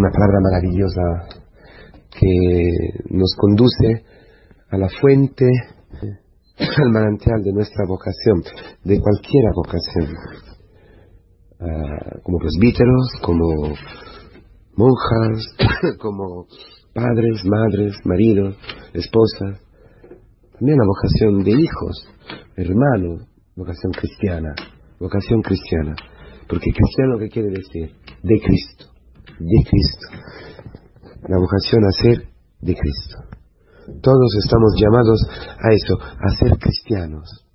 una palabra maravillosa que nos conduce a la fuente, al manantial de nuestra vocación, de cualquier vocación, ah, como presbíteros, como monjas, como padres, madres, maridos, esposas, también la vocación de hijos, hermanos, vocación cristiana, vocación cristiana, porque cristiano qué quiere decir? De Cristo, de Cristo, la vocación a ser de Cristo. Todos estamos llamados a eso, a ser cristianos.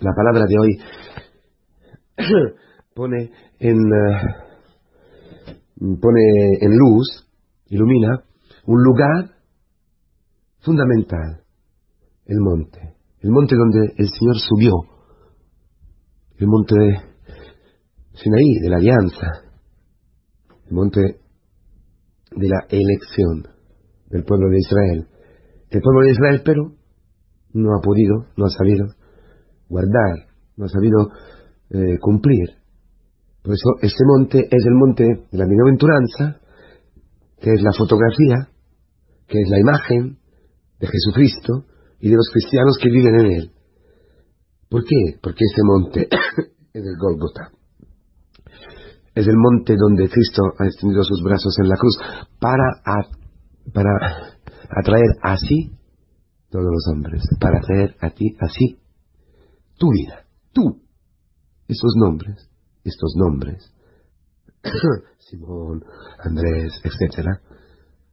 La palabra de hoy pone en, eh, pone en luz, ilumina, un lugar fundamental, el monte, el monte donde el Señor subió, el monte de Sinaí, de la alianza, el monte de la elección del pueblo de Israel. El pueblo de Israel, pero, no ha podido, no ha sabido guardar, no ha sabido eh, cumplir. Por eso este monte es el monte de la bienaventuranza, que es la fotografía, que es la imagen de Jesucristo y de los cristianos que viven en él. ¿Por qué? Porque este monte es el Golgota. Es el monte donde Cristo ha extendido sus brazos en la cruz para, para atraer así todos los hombres, para atraer a ti así tu vida, tú, esos nombres, estos nombres, Simón, Andrés, etcétera,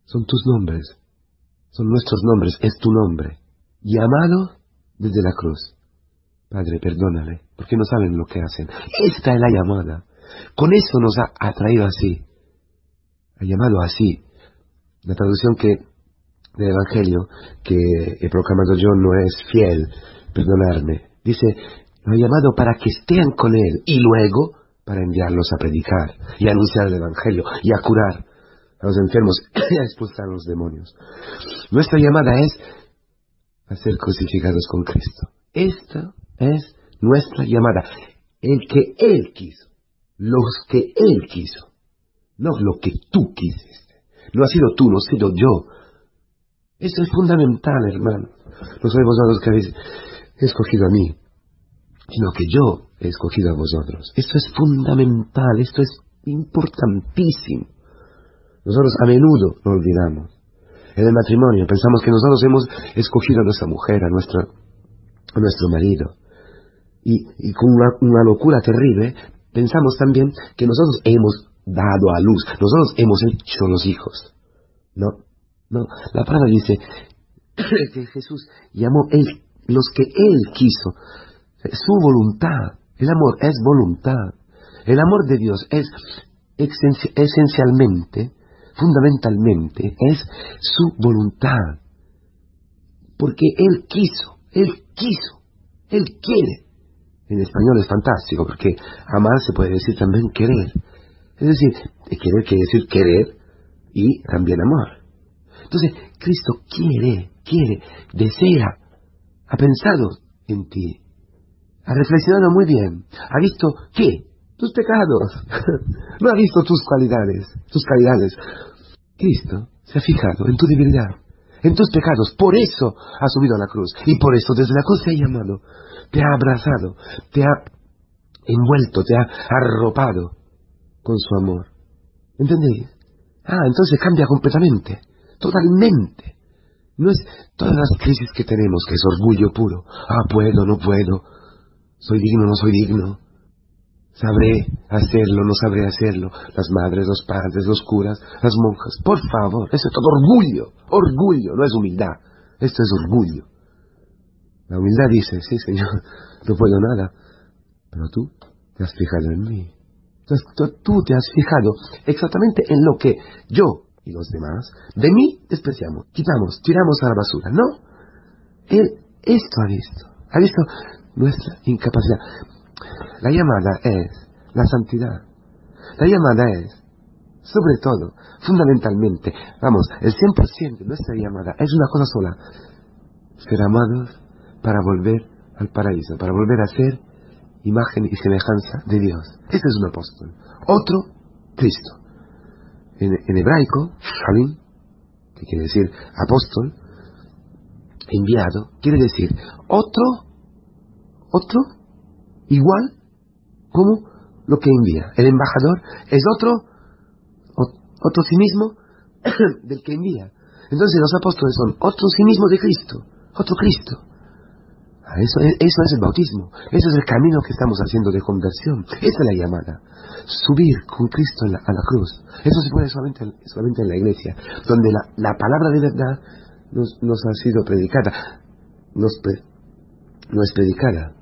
son tus nombres, son nuestros nombres, es tu nombre, llamado desde la cruz. Padre, perdónale, porque no saben lo que hacen. Esta es la llamada. Con eso nos ha atraído así. Ha llamado así. La traducción que del Evangelio que he proclamado yo no es fiel, perdonarme. Dice, lo ha llamado para que estén con Él y luego para enviarlos a predicar y anunciar el Evangelio y a curar a los enfermos y a expulsar a los demonios. Nuestra llamada es a ser crucificados con Cristo. Esta es nuestra llamada. El que Él quiso. Los que Él quiso. No lo que tú quisiste. No ha sido tú, no ha sido yo. Esto es fundamental, hermano. No sois vosotros que habéis escogido a mí, sino que yo he escogido a vosotros. Esto es fundamental, esto es importantísimo. Nosotros a menudo lo olvidamos. En el matrimonio pensamos que nosotros hemos escogido a nuestra mujer, a, nuestro, a nuestro marido. Y, con una locura terrible pensamos también que nosotros hemos dado a luz, nosotros hemos hecho los hijos. No, no, la palabra dice que Jesús llamó él, los que él quiso, su voluntad. El amor es voluntad. El amor de Dios es esencialmente, fundamentalmente, es su voluntad. Porque Él quiso, Él quiso, Él quiere. En español es fantástico, porque amar se puede decir también querer. Es decir, querer quiere decir querer y también amor. Entonces, Cristo quiere, quiere, desea, ha pensado en ti, ha reflexionado muy bien, ha visto qué, tus pecados, no ha visto tus cualidades, tus calidades. Cristo se ha fijado en tu debilidad, en tus pecados, por eso ha subido a la cruz y por eso desde la cruz te ha llamado, te ha abrazado, te ha envuelto, te ha arropado con su amor. ¿Entendéis? Ah, entonces cambia completamente totalmente. No es todas las crisis que tenemos, que es orgullo puro. Ah, puedo, no puedo. Soy digno, no soy digno. Sabré hacerlo, no sabré hacerlo. Las madres, los padres, los curas, las monjas. Por favor, eso es todo orgullo. Orgullo, no es humildad. Esto es orgullo. La humildad dice, sí, Señor, no puedo nada. Pero tú te has fijado en mí. Tú te has fijado exactamente en lo que yo y los demás, de mí despreciamos, quitamos, tiramos a la basura. No, Él esto ha visto, ha visto nuestra incapacidad. La llamada es la santidad. La llamada es, sobre todo, fundamentalmente, vamos, el 100% de nuestra llamada es una cosa sola, ser amados para volver al paraíso, para volver a ser imagen y semejanza de Dios. Este es un apóstol. Otro, Cristo. en, hebraico, shalim, que quiere decir apóstol, enviado, quiere decir otro, otro, igual como lo que envía. El embajador es otro, otro sí mismo del que envía. Entonces los apóstoles son otro sí mismo de Cristo, otro Cristo. Ah, eso es, el bautismo, eso es el camino que estamos haciendo de conversión, esa es la llamada, subir con Cristo a la cruz. Eso se puede solamente, en la iglesia, donde la, la palabra de verdad nos, nos, ha sido predicada, nos, no es predicada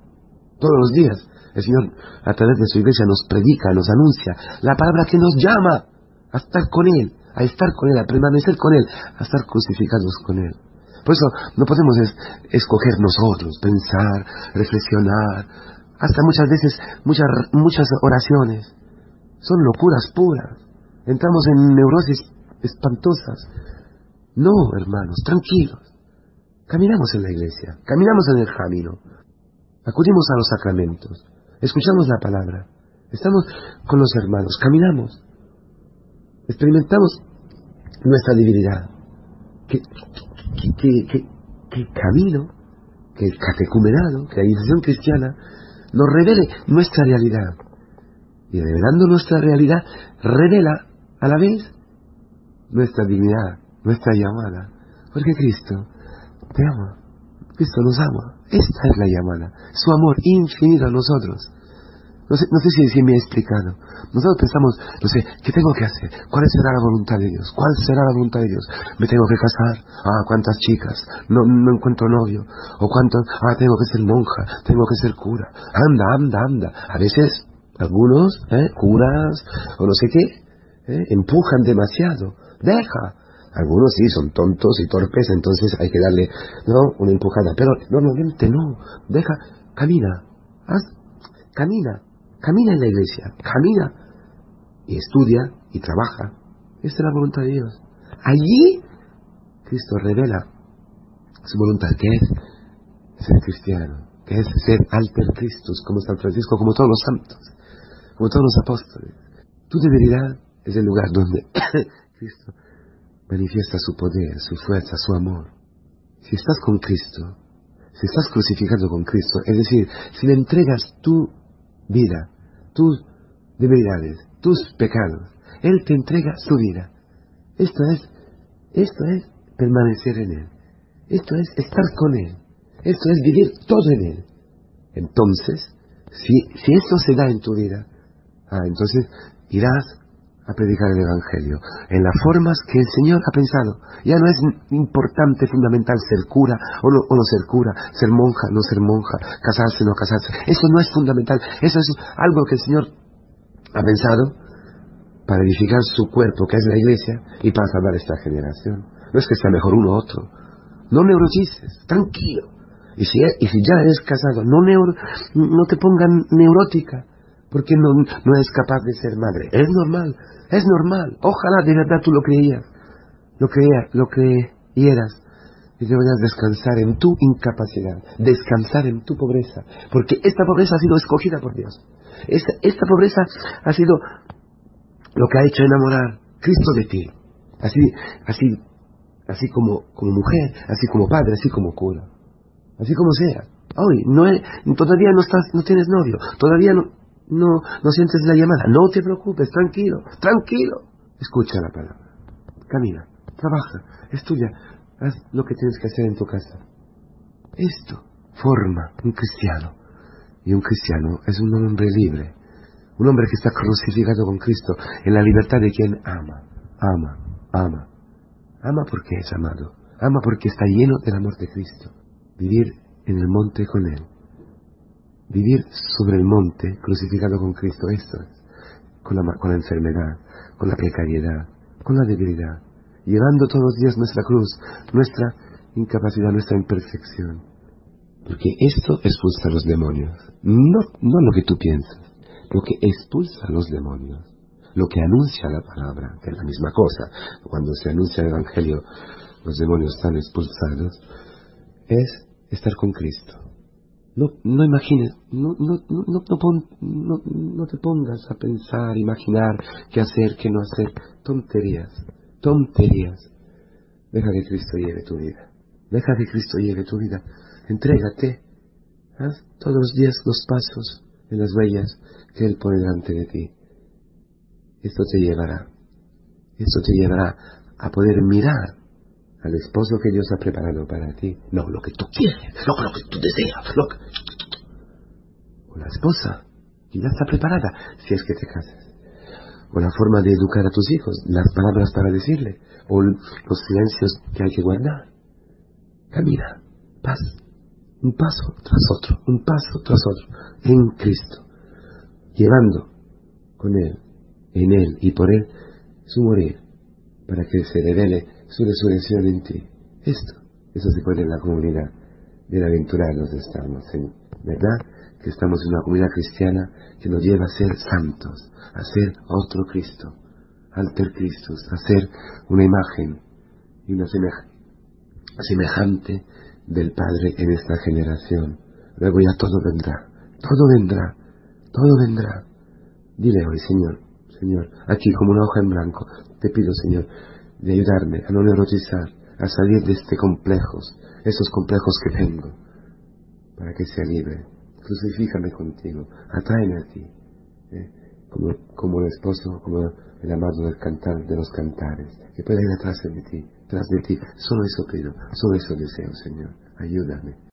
todos los días. El Señor a través de su iglesia nos predica, nos anuncia la palabra que nos llama a estar con Él, a estar con Él, a permanecer con Él, a estar crucificados con Él. Por eso no podemos escoger nosotros, pensar, reflexionar, hasta muchas veces, muchas, muchas oraciones. Son locuras puras. Entramos en neurosis espantosas. No, hermanos, tranquilos. Caminamos en la iglesia, caminamos en el camino, acudimos a los sacramentos, escuchamos la palabra, estamos con los hermanos, caminamos, experimentamos nuestra divinidad. ¿Qué, qué, camino, que el catecumenado, que la iniciación cristiana nos revele nuestra realidad. Y revelando nuestra realidad, revela a la vez nuestra dignidad, nuestra llamada. Porque Cristo te ama. Cristo nos ama. Esta es la llamada. Su amor infinito a nosotros. No sé, no sé si, me he explicado. Nosotros pensamos, no sé, ¿qué tengo que hacer? ¿Cuál será la voluntad de Dios? ¿Cuál será la voluntad de Dios? ¿Me tengo que casar? Ah, ¿cuántas chicas? No, no encuentro novio. ¿O cuánto? Ah, tengo que ser monja, tengo que ser cura. Anda, anda, anda. A veces, algunos, ¿eh? curas, o no sé qué, ¿eh? empujan demasiado. Deja. Algunos sí son tontos y torpes, entonces hay que darle, ¿no? Una empujada. Pero normalmente no. Deja, camina. Haz, camina Camina en la iglesia, camina y estudia y trabaja. Esta es la voluntad de Dios. Allí Cristo revela su voluntad, que es ser cristiano, que es ser alter Christus, como San Francisco, como todos los santos, como todos los apóstoles. Tu debilidad es el lugar donde Cristo manifiesta su poder, su fuerza, su amor. Si estás con Cristo, si estás crucificado con Cristo, es decir, si le entregas tu vida tus debilidades, tus pecados. Él te entrega su vida. Esto es, esto es permanecer en Él. Esto es estar con Él. Esto es vivir todo en Él. Entonces, si, si esto se da en tu vida, ah, entonces irás a predicar el Evangelio en las formas que el Señor ha pensado. Ya no es importante, fundamental ser cura o no, o no ser cura, ser monja, no ser monja, casarse, no casarse. Eso no es fundamental. Eso es algo que el Señor ha pensado para edificar su cuerpo, que es la iglesia, y para salvar esta generación. No es que sea mejor uno u otro. No neurotices, tranquilo. Y si, y si ya eres casado, no, neuro, no te pongan neurótica porque no, no es capaz de ser madre. Es normal, es normal. Ojalá de verdad tú lo creías, lo creías, lo creyeras. Y deberías descansar en tu incapacidad, descansar en tu pobreza, porque esta pobreza ha sido escogida por Dios. Esta, pobreza ha sido lo que ha hecho enamorar Cristo de ti. Así, así, así como, como mujer, así como padre, así como cura, así como sea. Hoy no todavía no estás, no tienes novio, todavía no, no, no sientes la llamada. No te preocupes, tranquilo, tranquilo. Escucha la palabra. Camina, trabaja, estudia, haz lo que tienes que hacer en tu casa. Esto forma un cristiano. Y un cristiano es un hombre libre. Un hombre que está crucificado con Cristo en la libertad de quien ama, ama, ama. Ama porque es amado. Ama porque está lleno del amor de Cristo. Vivir en el monte con Él vivir sobre el monte crucificado con Cristo, esto es, con la, con la enfermedad, con la precariedad, con la debilidad, llevando todos los días nuestra cruz, nuestra incapacidad, nuestra imperfección. Porque esto expulsa a los demonios, no, no lo que tú piensas, lo que expulsa a los demonios, lo que anuncia la palabra, que es la misma cosa, cuando se anuncia el Evangelio, los demonios están expulsados, es estar con Cristo No, no imagines, no, no, no, no, no, te pongas a pensar, imaginar qué hacer, qué no hacer. Tonterías, tonterías. Deja que Cristo lleve tu vida. Deja que Cristo lleve tu vida. Entrégate. Haz todos los días los pasos en las huellas que Él pone delante de ti. Esto te llevará. Esto te llevará a poder mirar al esposo que Dios ha preparado para ti. No lo que tú quieres, no lo que tú deseas, lo que... O la esposa que ya está preparada si es que te casas. O la forma de educar a tus hijos, las palabras para decirle, o los silencios que hay que guardar. Camina, paz, un paso tras otro, un paso tras otro, en Cristo, llevando con Él, en Él y por Él su morir, para que se revele su resurrección en ti. Esto, eso se puede en la comunidad. Bienaventurados estamos, en, ¿verdad? Que estamos en una comunidad cristiana que nos lleva a ser santos, a ser otro Cristo, alter Christus, a ser una imagen y una semejante del Padre en esta generación. Luego ya todo vendrá, todo vendrá, todo vendrá. Dile hoy, Señor, Señor, aquí como una hoja en blanco, te pido, Señor, de ayudarme a no neurotizar, a salir de este complejos, esos complejos que tengo, para que sea libre. Crucifícame contigo, atráeme a ti, ¿eh? como, como el esposo, como el amado del cantar de los cantares, que pueda ir atrás de ti, tras de ti. Solo eso pido, solo eso deseo, Señor. Ayúdame.